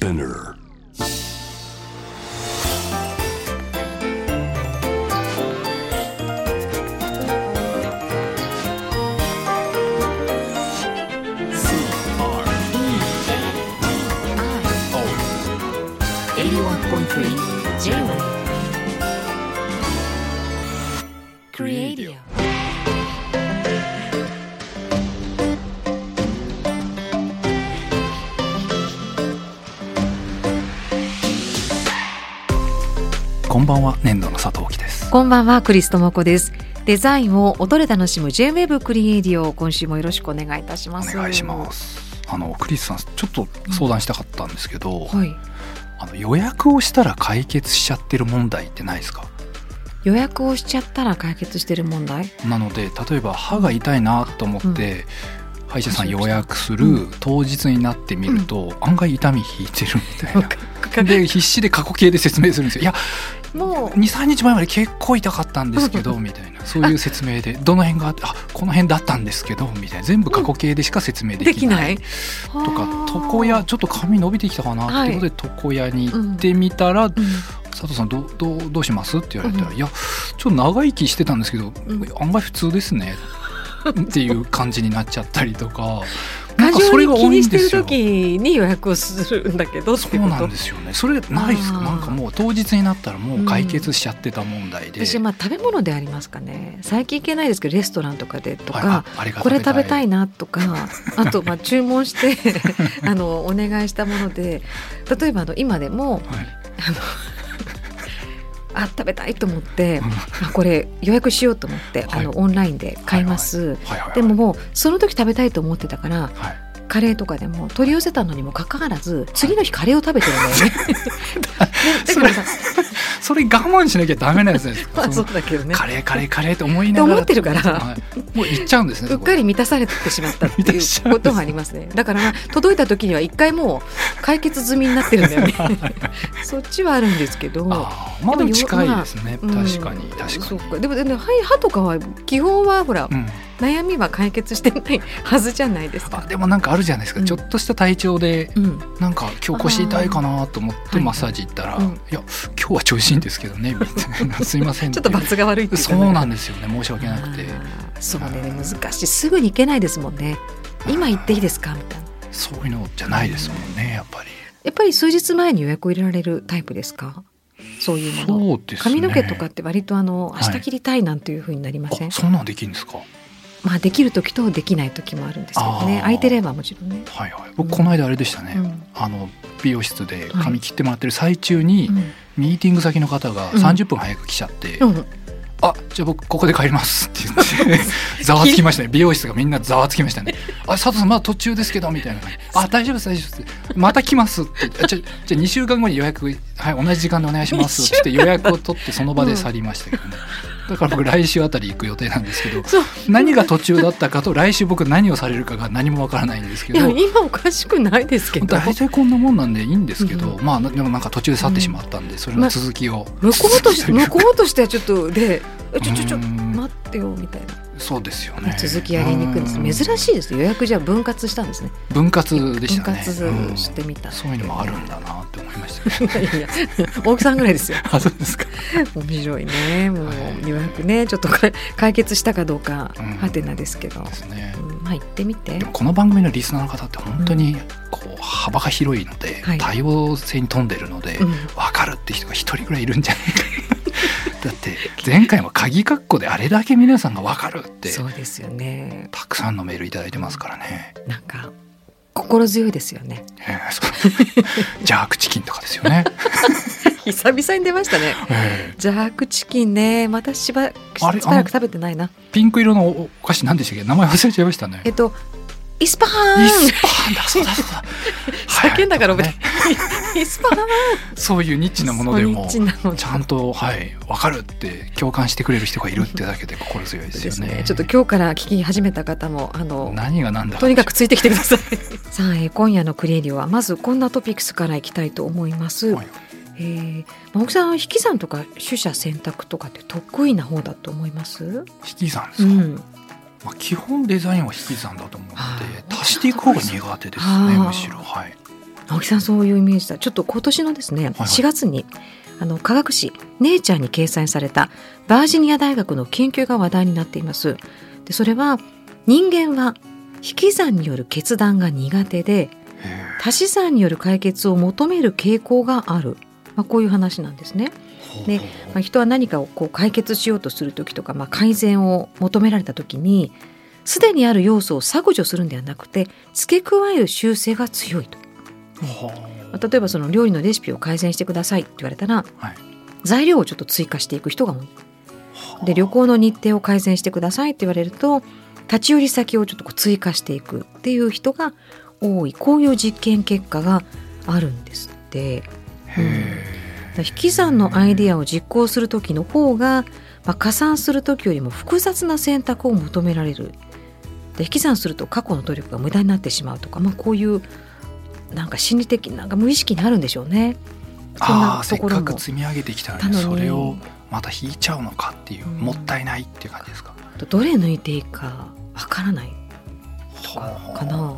Spinner. ばんは年度の佐藤貴です。こんばんはクリストモコです。デザインを音で楽しむ J-Wave クリエイディオ今週もよろしくお願いいたしおます。願いします。あのクリスさんちょっと相談したかったんですけど、はい。あの予約をしたら解決しちゃってる問題ってないですか？予約をしちゃったら解決してる問題？なので例えば歯が痛いなと思って、歯医者さん予約する当日になってみると、案外痛み引いてるみたいな。で 必死で過去形で説明するんですよ。いやもう。23日前まで結構痛かったんですけど みたいな。そういう説明で。どの辺があってあこの辺だったんですけどみたいな。全部過去形でしか説明ででききな。ない。いとか床屋ちょっと髪伸びてきたかなってことで床屋に行ってみたら、うん。佐藤さんどうどうどうしますって言われたら、うん。いやちょっと長生きしてたんですけど、ん。案外普通ですねっていう感じになっちゃったりとか過剰に気にしてる。時に予約をするんだけどそうなんですよね。それないですか？なんかもう当日になったらもう解決しちゃってた問題で。私はまあ食べ物でありますかね最近行けないですけどレストランとかでとか、はいこれ食べたいな。なとか あとまあ注文して あのお願いしたもので例えばあの今でもはいあのあ食べたいと思ってあこれ予約しようと思って、はいあのオンラインで買います。でももうその時食べたいと思ってたからはい。カレーとかでも取り寄せたのにもかかわらず次の日カレーを食べてるんだよね。でだからさそれ我慢しなきゃダメなやつですか。まあそうだけどねカレーカレーカレーって思いながら。と思ってるからはいもう行っちゃうんですね。うっかり満たされてしまったっていう ことがありますね。だから、届いた時には一回もう解決済みになってるんだよね。そっちはあるんですけど。ああまだ近いですね。うん確かに確かに。そうかでもでも歯歯とかは基本はほら、うん。悩みは解決してないはずじゃないですか。あでもなんかあるじゃないですか、うん。ちょっとした体調でうん、なんか今日腰痛いかなと思ってはいマッサージ行ったら、うん。いや今日は調子いいんですけどね みたいなすいませんちょっと罰が悪いっていうかそねうなんですよね申し訳なくて。そうね難しい。すぐに行けないですもんね。今行っていいですか？みたいな。そういうのじゃないですもんねやっぱり。やっぱり数日前に予約を入れられるタイプですか？そういうもの。そうですね。髪の毛とかって割とあのはい。明日切りたいなんていう風になりません、あそんなんできるんですか？まあできる時とできない時もあるんですけどね。空いてればもちろんね、はいはい。僕この間あれでしたね、うん。あの美容室で髪切ってもらってる最中に、うん。ミーティング先の方がうん。30分早く来ちゃって、うん。あじゃあ僕ここで帰りますって言って ざわつきましたね。美容室がみんなざわつきましたね。あ佐藤さんまだ途中ですけどみたいな。あ大丈夫です大丈夫です。また来ますってあじゃあじゃあ2週間後に予約はい同じ時間でお願いしますって言って予約を取ってその場で去りましたけどね、だから僕来週あたり行く予定なんですけど 何が途中だったかと来週僕何をされるかが何もわからないんですけいやど今おかしくないですけど。大体こんなもんなんでいいんですけど、うん。まあでもなんか途中で去ってしまったんで、それの続きを、向こうとして向こうとしてはちょっとでえちょちょちょうん。待ってよみたいな。そうですよね。続きやりにくいんです。うん。珍しいです予約じゃ分割したんですね。分割でしたね。分割してみた、うん。そういうのもあるんだなって思いました。いやいや。大木さんぐらいですよ。あそうですか。面白いね。もうはい。予約ね。ちょっとか解決したかどうかうん。はてなですけど、ですね。うん。まあ行ってみて。この番組のリスナーの方って本当にこう幅が広いので、はい。多様性に富んでるので、うん。分かるって人が一人ぐらいいるんじゃないか。なだって前回も鍵括弧であれだけ皆さんが分かるってそうですよね。たくさんのメールいただいてますからね、なんか心強いですよね。えーそう。ジャークチキンとかですよね、久々に出ましたね。えージャークチキンね。またしばしばらく食べてないな。ピンク色のお菓子何でしたっけ？名前忘れちゃいましたね。えっとイスパーン。イスパーンだそうだそうだ。叫んだから覚えねてイスパーン。そういうニッチなものでもちゃんとはい分かるって共感してくれる人がいるってだけで心強いですよね。ですね。ちょっと今日から聞き始めた方もあの何が何だとにかくついてきてください。さあ、えー今夜のクリエイディオはまずこんなトピックスからいきたいと思います、はい。えー、青木さん引き算とか取捨選択とかって得意な方だと思います？引き算ですか、うんまあ、基本デザインは引き算だと思うのはでい足していく方が苦手ですねむしろ。はい。青木さんそういうイメージだ。ちょっと今年のですね、はい4月にあの科学誌「ネイチャー」に掲載されたバージニア大学の研究が話題になっています。でそれは人間は引き算による決断が苦手でへ足し算による解決を求める傾向がある、まあ、こういう話なんですね。えでまあ、人は何かをこう解決しようとする時とか、まあ、改善を求められた時にすでにある要素を削除するんではなくて付け加える習性が強いと。はまあ例えばその料理のレシピを改善してくださいって言われたら、はい。材料をちょっと追加していく人が多い。あ。で旅行の日程を改善してくださいって言われると立ち寄り先をちょっとこう追加していくっていう人が多い。こういう実験結果があるんですって。へだから引き算のアイデアを実行する時の方が、まあ、加算する時よりも複雑な選択を求められる。で引き算すると過去の努力が無駄になってしまうとか、まあ、こういうなんか心理的なんか無意識にあるんでしょうね。そんあなあせっかところも。く積み上げてきたのにそれをまた引いちゃうのかっていう、うん。もったいないっていう感じですか？どれ抜いていいかわからない。とかはあかな。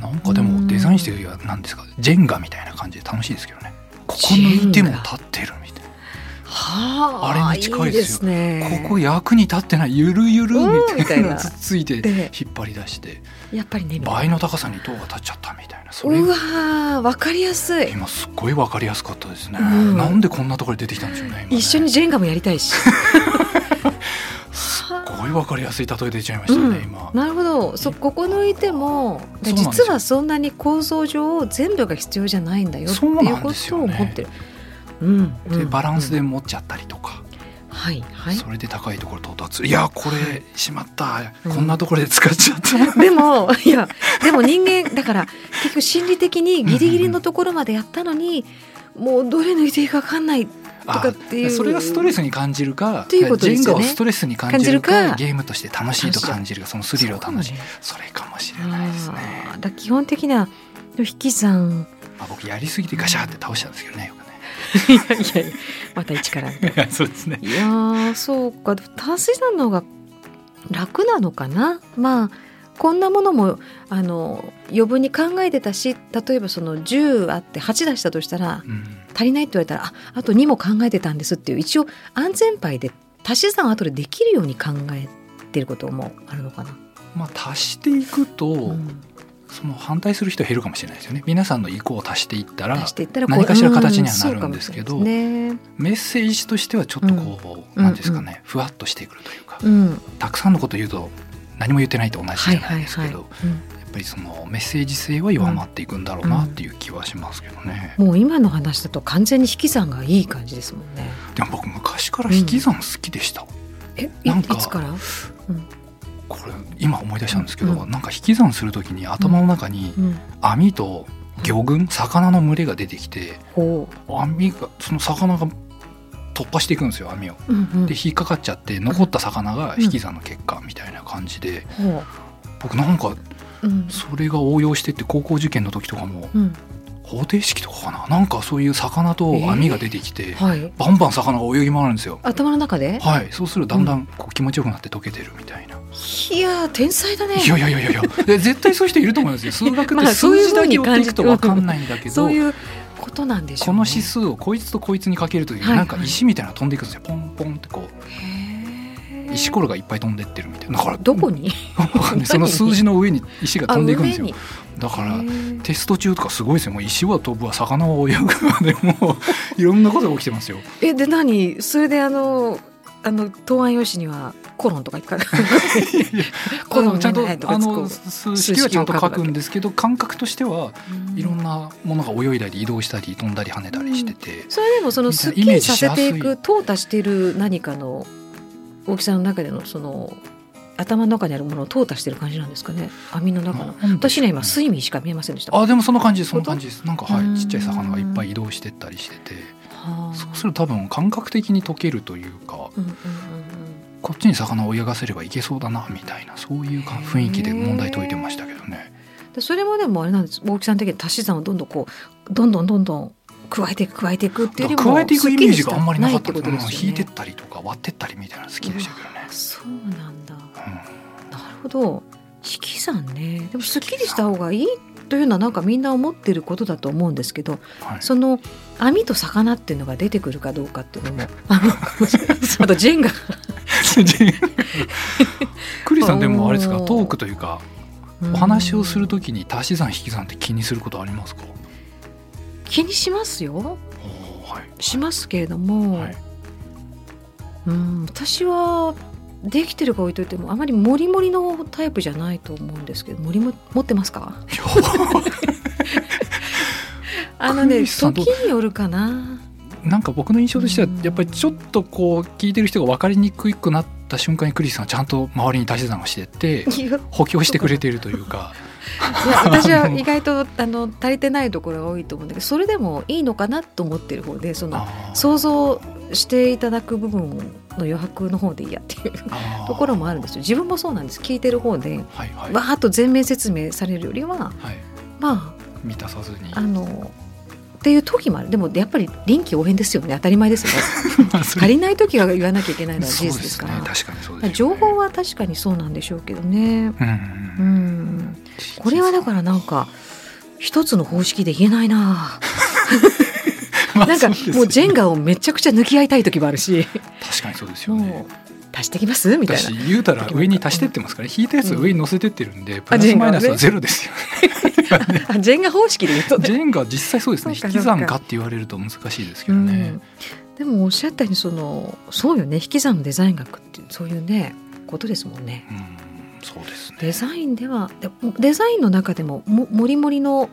なんかでもデザインしてるよりは何ですかジェンガみたいな感じで楽しいですけどねここ抜いても立ってるみたいはあ、あれに近いですよね。なここ役に立ってないゆるゆるみうんたいなつっついてで引っ張り出してやっぱりね。倍なの高さに塔が立っちゃったみたいなそれうわーわかりやすい。今すっごい分かりやすかったですね、うんなんでこんなところで出てきたんでしょうね今ね一緒にジェンガもやりたいし。すごい分かりやすい例え出ちゃいましたね、うん。今。なるほど。そここ抜いても実はそんなに構造上全部が必要じゃないんだよっていうことを思ってる。うんうん。でバランスでうん持っちゃったりとか、はいはい。それで高いところ到達。いやこれしまった、うんこんなところで使っちゃった、でもいやでも人間だから結局心理的にギリギリのところまでやったのに、もうどれ抜いていいか分かんないとかっていう。あそれがストレスに感じるかていうことですよね。ジェンガをストレスに感じるかゲームとして楽しいと感じるかそのスリルを楽しいそれかもしれないですね、だ基本的な引き算。まあ、僕やりすぎてガシャーって倒したんですけどねよくね。いやいやいやまた一からみたいな。そうですね。いやーそうか。足し算の方が楽なのかな？まあこんなものもあの余分に考えてたし例えばその10あって8出したとしたらうん足りないって言われたらああと2も考えてたんですっていう一応安全牌で足し算を後でできるように考えてることもあるのかな。まあ足していくと、うん。その反対する人は減るかもしれないですよね。皆さんの意向を足していったら足していったら何かしら形にはなるんですけどね。メッセージとしてはちょっとこう、うんなんですかね、ふわっとしてくるというか、うん。たくさんのこと言うと何も言ってないと同じじゃなはいはいいはい、ですけど、うん。やっぱりそのメッセージ性は弱まっていくんだろうなっていう気はしますけどね、もう今の話だと完全に引き算がいい感じですもんね。でも僕昔から引き算好きでした、えいなんかいつから、これ今思い出したんですけど、うん。なんか引き算する時に頭の中にうん、網と魚群魚の群れが出てきてほ網がその魚が突破していくんですよ網を。う、うんうん。で引っかかっちゃって残った魚が引き算の結果みたいな感じで、ほ僕なんかう、うんそれが応用してって高校受験の時とかもうん、方程式とかかな？なんかそういう魚と網が出てきて、はい。バンバン魚が泳ぎ回るんですよ。頭の中で？はい、そうするとだんだんこう気持ちよくなって溶けてるみたいな。いやー天才だね。いやいやいやいや絶対そういう人いると思うんですよ。数学っまて 数字だけに感じ追っていくと分かんないんだけど、そういうことなんでしょう、ね、この指数をこいつとこいつにかけるときにはい。なんか石みたいなの飛んでいくんですよ。ポンポンってこう石ころがいっぱい飛んでってるみたいな。だからどこに？その数字の上に石が飛んでいくんですよ。だからテスト中とかすごいですよ。もう石は飛ぶわ魚は泳ぐわでもういろんなことが起きてますよ。えで何？それであのあの答案用紙にはコロンとか書く コロンちゃんとあの数式はちゃんと書くんですけど感覚としてはいろんなものが泳いだり移動したり飛んだり跳ねたりしてて、それでもそのすっきりさせていく淘汰している何かの大きさの中でのその頭の中にあるものを淘汰してる感じなんですかね？網の中の。うね。私には今スイミーしか見えませんでした。あでもその感じその感じです。なんかはうん。いちっちゃい魚がいっぱい移動してったりしてて。はあ。そうすると多分感覚的に溶けるというかうんうんうんこっちに魚を泳がせればいけそうだなみたいなそういうか雰囲気で問題解いてましたけどね。それもでもあれなんです。大木さん的に足し算をどんどんこうどんどんどんどん加えていく加えていくっていうよりも加えていくイメージがあんまりなかったですよね。引いてったりとか割ってったりみたいなの好きでしたけどね、そうなんだ。うんなるほど。引き算ね。でもすっきりした方がいいというのはなんかみんな思ってることだと思うんですけどはい。その網と魚っていうのが出てくるかどうかっていうのもあの あとジェンガクリさんでもあれですか？トークというかお話をするときに足し算引き算って気にすることありますか？気にしますよ。はい。しますけれども、はい。うん私はできてるか置いといてもあまりモリモリのタイプじゃないと思うんですけどモリも持ってますか？あのね時によるかな。なんか僕の印象としてはうん。やっぱりちょっとこう聞いてる人が分かりにくくなった瞬間にクリスさんはちゃんと周りに足し算をしてって補強してくれているというか 私は意外とあの足りてないところが多いと思うんだけどそれでもいいのかなと思ってる方でその想像していただく部分の余白の方でいいやっていう ところもあるんですよ。自分もそうなんです。聞いてる方ではいはい。わーっと全面説明されるよりははい。ま満たさずに。ああのっていう時もある。でもやっぱり臨機応変ですよね。当たり前ですよね。足りない時は言わなきゃいけないのは事実ですから。ね確かにそうですよね。情報は確かにそうなんでしょうけどね。うんううん。んこれはだからなんか一つの方式で言えないな。まあなんかもうジェンガをめちゃくちゃ抜き合いたい時もあるし。確かにそうですよね。足してきます？みたいな。私言うたら上に足してってますからね引いたやつ上に乗せてってるんでプラジェンガはね。スマイナスはゼロですよ あジェンガ方式で言うとね。ジェンガ実際そうですね。引き算かって言われると難しいですけうどね。ん、でもおっしゃったようにそのそうよね。引き算のデザイン学ってそういうねことですもんね。うんそうですね。デザインではでデザインの中でもももりもりの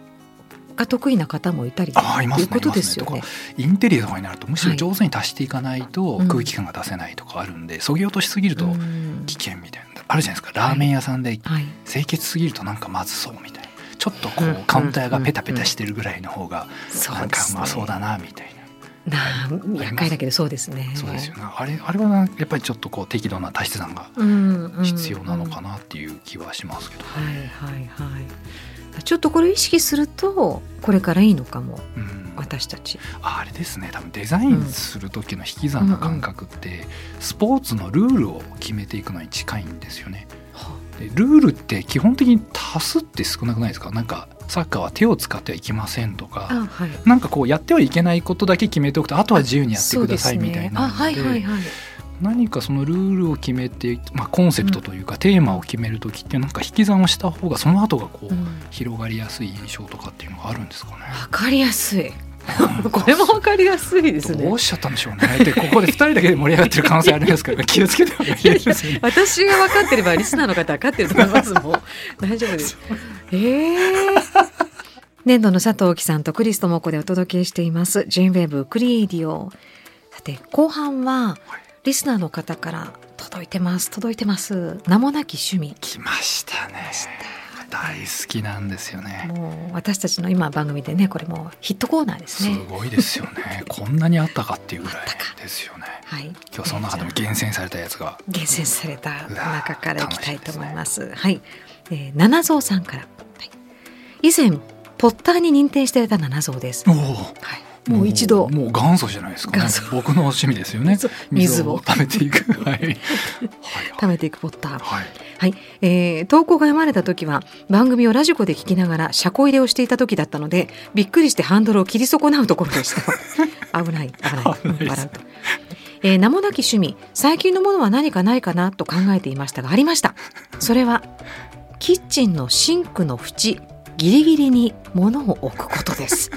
が得意な方もいたりあいうことですよね。いま。インテリアとかになるとむしろ上手に足していかないとうん。空気感が出せないとかあるんでそぎ落としすぎるとうん。危険みたいなあるじゃないですか。ラーメン屋さんではい、清潔すぎるとなんかまずそうみたいな。ちょっとこうん。うカウンターがペタペタしてるぐらいの方がなんかそうまそうだなみたいな。あ厄介だけどそうですね。そうですよねあれあれはなやっぱりちょっとこう適度な足し算がうん必要なのかな。っていう気はしますけど、はいはいはい。ちょっとこれ意識するとこれからいいのかもうん、私たち。あれですね多分デザインする時の引き算の感覚って、スポーツのルールを決めていくのに近いんですよね。でルールって基本的に足すって少なくないですかなんかサッカーは手を使ってはいけませんとかあはい。なんかこうやってはいけないことだけ決めておくとあとは自由にやってくださいみたいなあはいはいはい。何かそのルールを決めて、まあ、コンセプトというかテーマを決める時ってなんか引き算をした方がその後がこう、うん広がりやすい印象とかっていうのがあるんですかね。わかりやすい。これもわかりやすいですねどう。しちゃったんでしょうね。でここで2人だけで盛り上がってる可能性ありますから 気をつけてね。私が分かってればリスナーの方は分かってると思いますもん大丈夫です ええ年度の佐藤貴さんとクリストモコでお届けしています。ジェーンウェーブクリエイディオ。さて後半はリスナーの方から届いてます。届いてます。名もなき趣味。来ましたね。大好きなんですよね。もう私たちの今番組でねこれもうヒットコーナーですすねごいですよね。こんなにあったかっていうぐらいですよね。はい。今日はその中でも厳選されたやつが。厳選された中からいきたいと思います。はい、えー、七蔵さんから、はい、以前ポッターに認定していた七蔵です。おお。はい、もう一度もう元祖じゃないですか、ね元祖。僕の趣味ですよね。水水を食べていく。はい。はい。食べていくポッター。はい。はい、えー投稿が読まれた時は番組をラジコで聞きながら車庫入れをしていた時だったのでびっくりしてハンドルを切り損なうところでした 危ない危ない危ないえー名もなき趣味最近のものは何かないかなと考えていましたがありましたそれはキッチンのシンクの縁ギリギリに物を置くことです。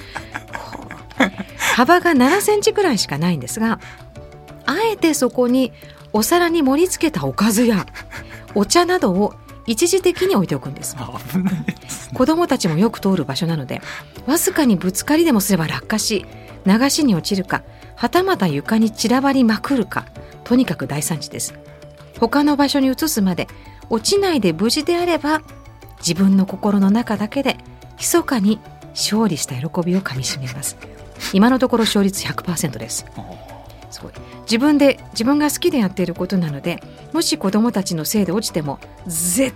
幅が7センチくらいしかないんですがあえてそこにお皿に盛り付けたおかずやお茶などを一時的に置いておくんです。危ないです。子供たちもよく通る場所なのでわずかにぶつかりでもすれば落下し流しに落ちるかはたまた床に散らばりまくるかとにかく大惨事です。他の場所に移すまで落ちないで無事であれば自分の心の中だけで密かに勝利した喜びをかみしめます。今のところ勝率100%です。すごい。自分で自分が好きでやっていることなのでもし子供たちのせいで落ちても絶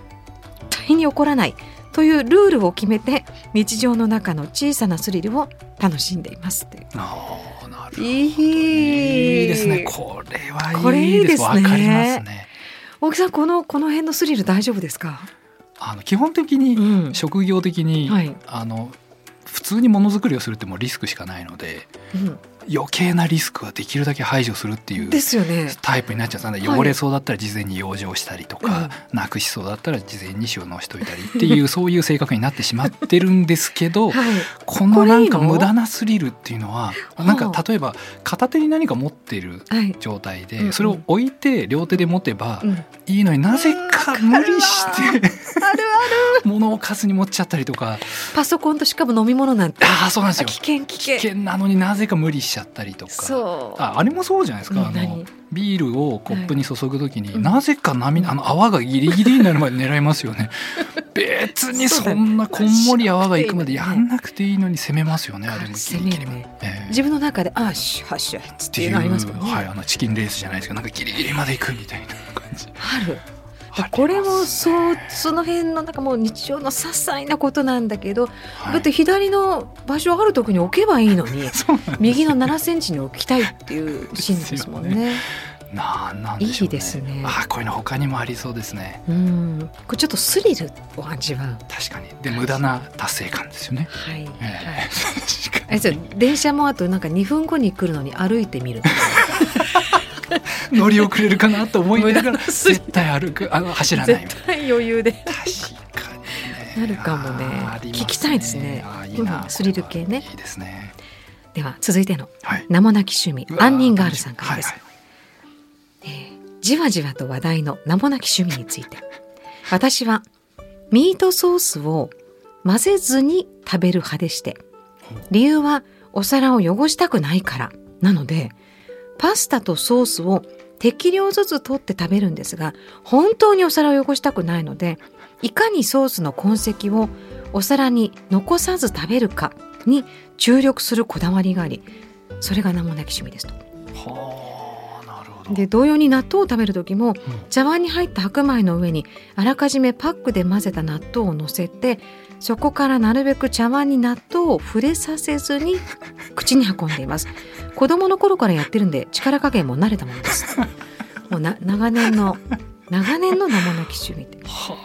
対に起こらないというルールを決めて日常の中の小さなスリルを楽しんでいますってああ、なるほど。いい。ですね。これはいいですね。わかりますね。大木さんこのこの辺のスリル大丈夫ですか？あの基本的にうん。職業的に、はい。あの普通にものづくりをするってもうリスクしかないのでうん余計なリスクはできるだけ排除するっていう。タイプになっちゃうんですはい。汚れそうだったら事前に養生したりとか、なくしそうだったら事前に収納しといたりっていう そういう性格になってしまってるんですけどはい。このなんか無駄なスリルっていうのはなんかはあ例えば片手に何か持ってるはい。状態うんうん。でそれを置いて両手で持てばうん。いいのになぜか無理してある物を数に持っちゃったりとか。パソコンとしかも飲み物なんて。ああそうなんですよ。危険危危険。険なのになぜか無理しちゃったりとか。そう。ああれもそうじゃないですか、あのうん何？ビールをコップに注ぐ時に、はい。なぜか波あの泡がギリギリになるまで狙いますよね。別にそんなこんもり泡がいくまでやんなくていいのに攻めますよねあれもギリギリ攻める。ねええ。自分の中であっしはっしゃってていうのありますもんね。はい、あのチキンレースじゃないですけどなんかギリギリまで行くみたいな感じ。ある。これもそうその辺のなんかもう日常の些細なことなんだけど、はい。だって左の場所ある時に置けばいいのに 右の7センチに置きたいっていうシーンですもんね。なんなんでしょうね。いいですね。あこういうの他にもありそうですね。うん、これちょっとスリルを味わう。確かに。で無駄な達成感ですよね、はい。はい。え え確かあれですよ電車もあとなんか2分後に来るのに歩いてみるとか。に乗り遅れるかなと思いながら 絶対歩くあの走らない。絶対余裕で。な確かにね。なるかもね。あーあります聞きたいですね。あーいいな、うんスリル系ね。いいですね。では続いてのはい。名もなき趣味アンニンガールさんからです、はいえーじわじわと話題の名もなき趣味について。私はミートソースを混ぜずに食べる派でして理由はお皿を汚したくないからなのでパスタとソースを適量ずつ取って食べるんですが本当にお皿を汚したくないのでいかにソースの痕跡をお皿に残さず食べるかに注力するこだわりがありそれが名もなき趣味ですと。はあなるほど。で同様に納豆を食べる時も茶碗に入った白米の上にあらかじめパックで混ぜた納豆を乗せてそこからなるべく茶碗に納豆を触れさせずに口に運んでいます子供の頃からやってるんで力加減も慣れたものです。もうな長年の長年の名もなき趣味って、はは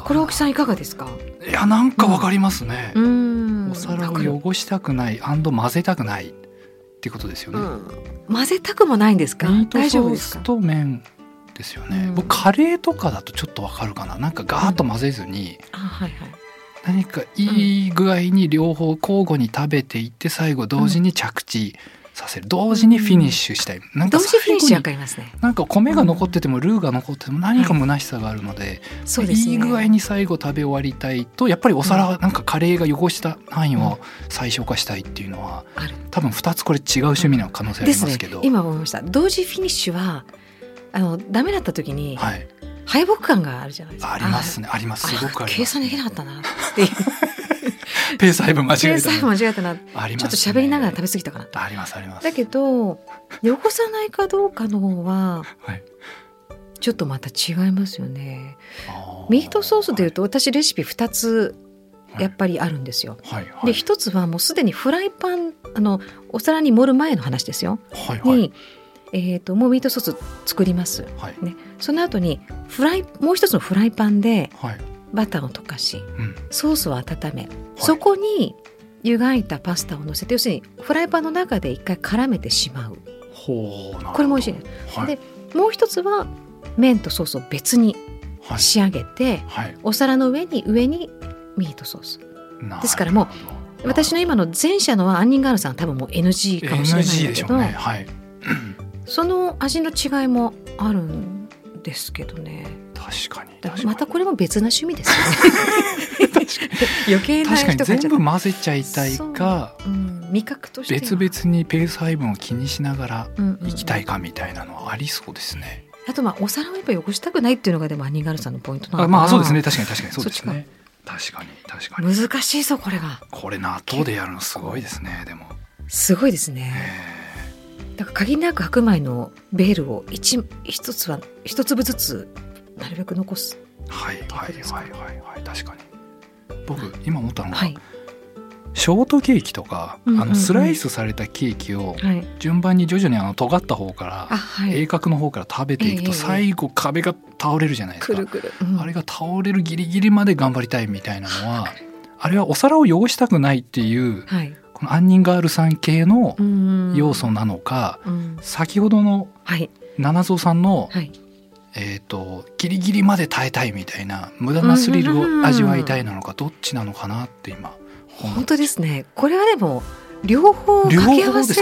あ、これ大木さんいかがですか？あいやなんかわかりますね。う、ん。お皿を汚したくない混ぜたくないってことですよね、うん。混ぜたくもないんですか？大丈夫ですか？スと麺ですよね、うん。僕カレーとかだとちょっとわかるかな。なんかガーッと混ぜずに、あはいはい何かいい具合に両方交互に食べていって最後同時に着地させる。同時にフィニッシュしたい、なんか同時フィニッシュわかりますね。なんか米が残っててもルーが残ってても何か虚しさがあるので、そうですね。いい具合に最後食べ終わりたいとやっぱりお皿はなんかカレーが汚した範囲を最小化したいっていうのは多分2つこれ違う趣味の可能性ありますけど、今思いました。同時フィニッシュはあのダメだった時にはい、敗北感があるじゃないですか。ありますね。あります。あすごくあります計算できなかったなっていう。ペース配分間違えたの間違えたな、あります、ちょっと喋りながら食べ過ぎたかなありますあります。だけど汚さないかどうかの方ははい。ちょっとまた違いますよね。あミートソースでいうと私レシピ2つはい。やっぱりあるんですよ、はいはい。で一つはもうすでにフライパンあのお皿に盛る前の話ですよ、はいはい。に、えー、ともうミートソース作ります。はい。ね、その後にフライもう一つのフライパンではい。バターを溶かしうん。ソースを温め、そこに湯がいたパスタを乗せて要するにフライパンの中で一回絡めてしまう。ほうこれも美味しいです、はい。でもう一つは麺とソースを別にはい。仕上げて、はい。お皿の上に上にミートソース。ですからもう私の今の前者のはアンニンガールさんは多分もう NG かもしれないけど、でしょうね。はいその味の違いもあるんですけどね。確かに。またこれも別な趣味です。よね余計な確かに人が全部混ぜちゃいたいかう。ん、味覚としては。別々にペース配分を気にしながらうんうん。うん行きたいかみたいなのはありそうですね。あとまあお皿をやっぱ汚したくないっていうのがでもアニガールさんのポイントなのかな。あまあそうですね。確かに確かに。そうですね。確かに確かに。難しいぞこれが。これ納豆でやるのすごいですねでも。すごいですへねだから限りなく白米のベールを一一つは一粒ずつなるべく残す。ーはいはいはいはいはい確かに。僕今思ったのが、はい。ショートケーキとか、うんうんうん。あのスライスされたケーキをはい。順番に徐々にあの尖った方からあはい。鋭角の方から食べていくとええ最後壁が倒れるじゃないですか。くる。くる、うん。あれが倒れるギリギリまで頑張りたいみたいなのはあれはお皿を汚したくないっていうはいこの杏仁ガールさん系のうん。要素なのか、うん。先ほどのはい。七蔵さんの、はい。えー、とギリギリまで耐えたいみたいな無駄なスリルを味わいたいなのかどっちなのかなって今思本当ですね。これはでも両方両掛け合わせ。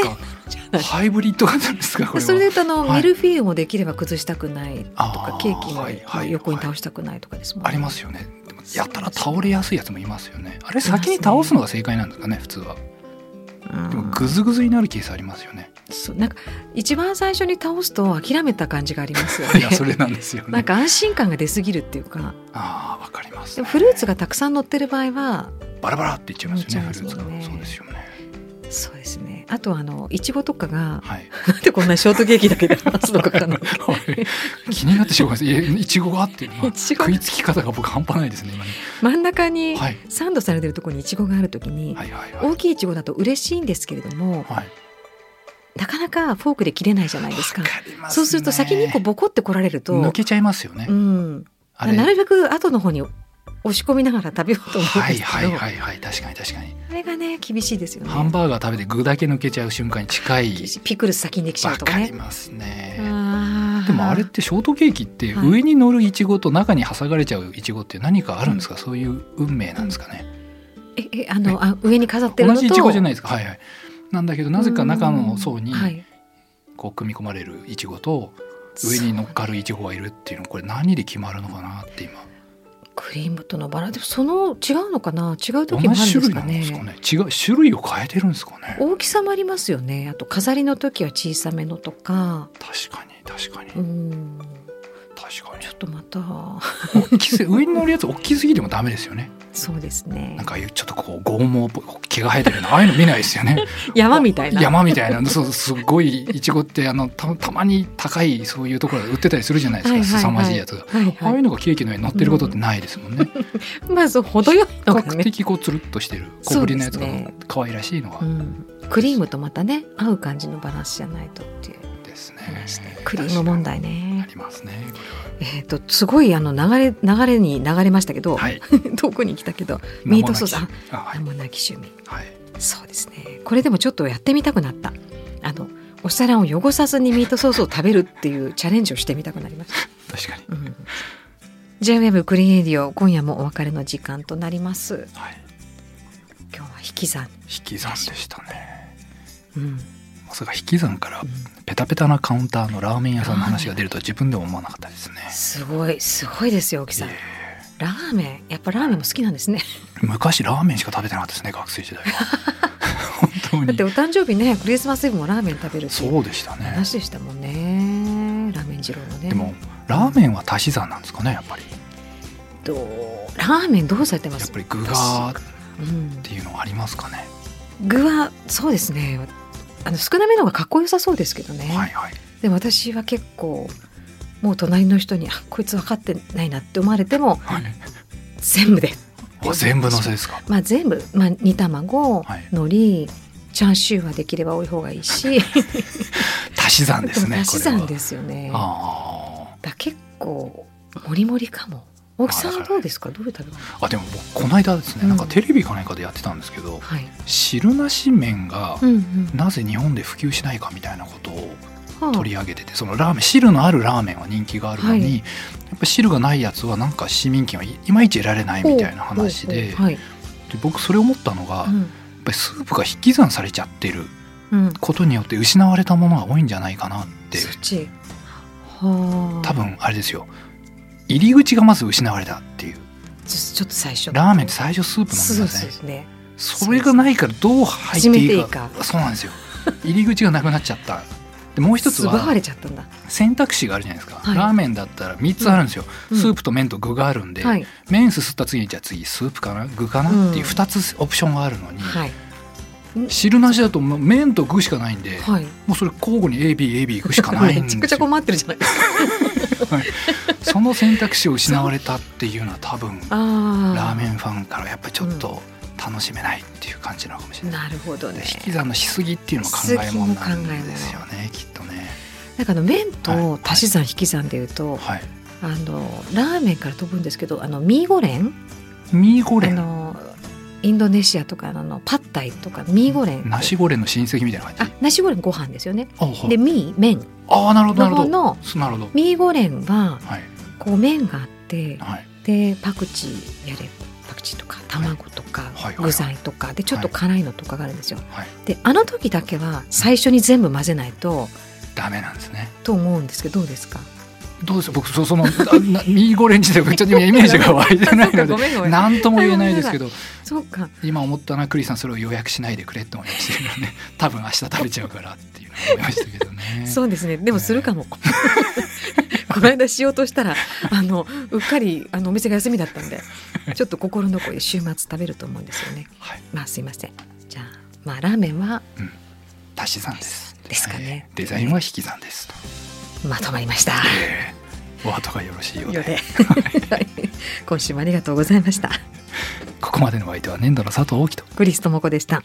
ハイブリッド型ですかこれは。それで言うとあの、はい。ミルフィーユもできれば崩したくないとかケーキもはいはい横に倒したくないとかですもんね。ありますよね。やったら倒れやすいやつもいますよね。あれ先に倒すのが正解なんですかね普通は。うんでもグズグズになるケースありますよね。そうなんか一番最初に倒すと諦めた感じがありますよね。いやそれなんですよね。なんか安心感が出すぎるっていうか。ああわかります、でもフルーツがたくさん乗ってる場合はバラバラっていっちゃいますよねフルーツが。ねそうですよねそうですね。あとあのいちごとかがはい。なんでこんなショートケーキだけで話すのかわか気になってしょうがないです。いちごがあって 食いつき方が僕半端ないですね真ん中にはい。サンドされてるところにいちごがあるときに、はいはいはい大きいいちごだと嬉しいんですけれどもはい。なかなかフォークで切れないじゃないですか。わりますね。そうすると先に1個ボコって来られると、抜けちゃいますよね、うん、なるべく後の方に押し込みながら食べようと思うんはいですけど、はいはいはい確かに確かに。あれがね厳しいですよね。ハンバーガー食べて具だけ抜けちゃう瞬間に近い。ピクルス先にできちゃうわとかね。かりますね。でもあれってショートケーキってはい上に乗るいちごと中に挟がれちゃういちごって何かあるんですか、そういう運命なんですかね、ええあのあ上に飾ってるのと。同じいちごじゃないですか？はいはい。なんだけどなぜか中の層にうん。はい、こう組み込まれるいちごと上に乗っかるいちごがいるっていうのこれ何で決まるのかなって今クリームとのバラでもその違うのかな？違う同時もあるんですかね。すかね。違う種類を変えてるんですかね。大きさもありますよね。あと飾りの時は小さめのとか。確かに確かに。うん。確かに。ちょっとまた。大きす上に乗るやつ大きすぎてもダメですよねそうですね。なんかちょっとこう剛毛っぽい毛が生えてるようなああいうの見ないですよね。山みたいな。山みたいな。そうすごいいちごってあのたたまに高いそういうところで売ってたりするじゃないですか、はいはいはい。凄まじいやつが、はいはい。ああいうのがケーキの上に乗ってることってないですもんね、まあそう程よいの比がね、較的こうつるっとしてる。小ぶりのやつが可愛らしいのが。うん、クリームとまたね合う感じのバランスじゃないとっていうですね。クリーム問題あねりますねこえっ、とすごいあの流れ流れに流れましたけど、れははい。遠くに来たけどミートソースああはい。名もなき趣味。はい。そうですね。これでもちょっとやってみたくなった。あのお皿を汚さずにミートソースを食べるっていうチャレンジをしてみたくなりました。確かに。うん。J-WEB クリーンエディオ今夜もお別れの時間となります。はい。今日は引き算、引き算でしたね。うんまさか引き算からうんペタペタなカウンターのラーメン屋さんの話が出るとは自分でも思わなかったですね。すごいすごいですよ沖さん。ラーメンやっぱラーメンも好きなんですね。昔ラーメンしか食べてなかったですね学生時代は。本当に。だってお誕生日ねクリスマスイブもラーメン食べるそうでしたね。話でしたもんねラーメン二郎のね。でもラーメンは足し算なんですかねやっぱり。どうラーメンどうされてます？やっぱり具がっうん。ていうのはありますかね。具はそうですねあの少なめの方がかっこよさそうですけどね、はいはい。でも私は結構もう隣の人にあこいつ分かってないなって思われてもはい。全部で。あ全部のせですか？まあ全部、まあ、煮卵、はい。海苔チャーシューはできれば多い方がいいし。足し算ですねも足し算ですよね。だかあら結構もりもりかも大木さんどうですか？どういう食べ物ーあでも僕この間ですね、うん。なんかテレビか何かでやってたんですけどはい、汁なし麺がなぜ日本で普及しないかみたいなことをはあ。取り上げててそのラーメン汁のあるラーメンは人気があるのに、はい。やっぱ汁がないやつはなんか市民権はいいまいち得られないみたいな話でで僕それ思ったのが、やっうんぱりスープが引き算されちゃってるうん、ことによって失われたものが多いんじゃないかなって。多分あれですよ入り口がまず失われたっていう。ちょっと最初。ラーメンって最初スープ飲そうみませんですね。それがないからどう入っていいか。そうなんですよ。入り口がなくなっちゃった。でもう一つは選択肢があるじゃないですか、はい。ラーメンだったら3つあるんですよ、うん。スープと麺と具があるんで、はい。麺すすった次にじゃあ次スープかな具かな、うんっていう2つオプションがあるのに、はい。汁なしだと麺と具しかないんで、はい。もうそれ交互に ABAB 行くしかないんめですよ。ちゃくちゃ困ってるじゃないですかその選択肢を失われたっていうのは多分ラーメンファンからやっぱりちょっと楽しめないっていう感じなのかもしれない。なるほどねで引き算のしすぎっていうのも考えもんなんですよねきっとね。なんかあの麺はいと足し算引き算でいうと、はい。あのラーメンから飛ぶんですけどあのミーゴレン？あミーゴレンのインドネシアとかのパッタイとかミーゴレンナシゴレンの親戚みたいな感あじ。ナシゴレンご飯ですよねあはいでミー麺あーなるほどなるほど。の。ミーゴレンははいこう麺があってはいでパクチーやれパクチーとか卵とか具材とかでちょっと辛いのとかがあるんですよ。はい。であの時だけは最初に全部混ぜないとダメなんですね。と思うんですけどどうですか？どうです僕そそのミーゴレン自体僕ちょっとイメージが湧いてないので何とも言えないですけど。そうか。今思ったなクリスさんそれを予約しないでくれって思いましたけどね。多分明日食べちゃうからっていうのを思いましたけどね。そうですね。でもするかも。この間しようとしたらあのうっかりあのお店が休みだったんでちょっと心残り週末食べると思うんですよね。はい、まあすいません。じゃあまあラーメンは足し算です。ですかね。はい。デザインは引き算ですと。まとまりました。えーお後がよろしいようで 今週もありがとうございました。ここまでのお相手は粘土の佐藤大樹とクリストモコでした。